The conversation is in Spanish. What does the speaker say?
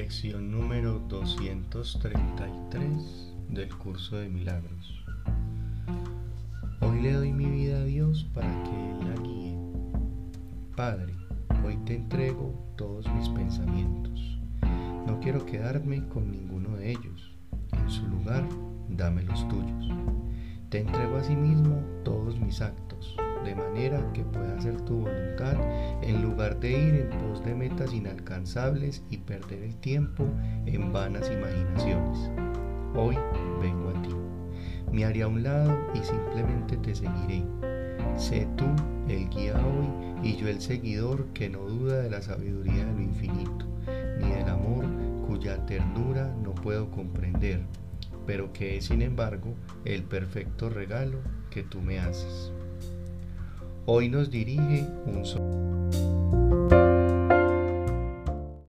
Lección número 233 del curso de milagros. Hoy le doy mi vida a Dios para que Él la guíe. Padre, hoy te entrego todos mis pensamientos. No quiero quedarme con ninguno de ellos. En su lugar, dame los tuyos. Te entrego a sí mismo todos mis actos de manera que pueda hacer tu voluntad en lugar de ir en pos de metas inalcanzables y perder el tiempo en vanas imaginaciones. Hoy vengo a ti. Me haré a un lado y simplemente te seguiré. Sé tú el guía hoy y yo el seguidor que no duda de la sabiduría de lo infinito, ni del amor cuya ternura no puedo comprender, pero que es sin embargo el perfecto regalo que tú me haces. Hoy nos dirige un solo.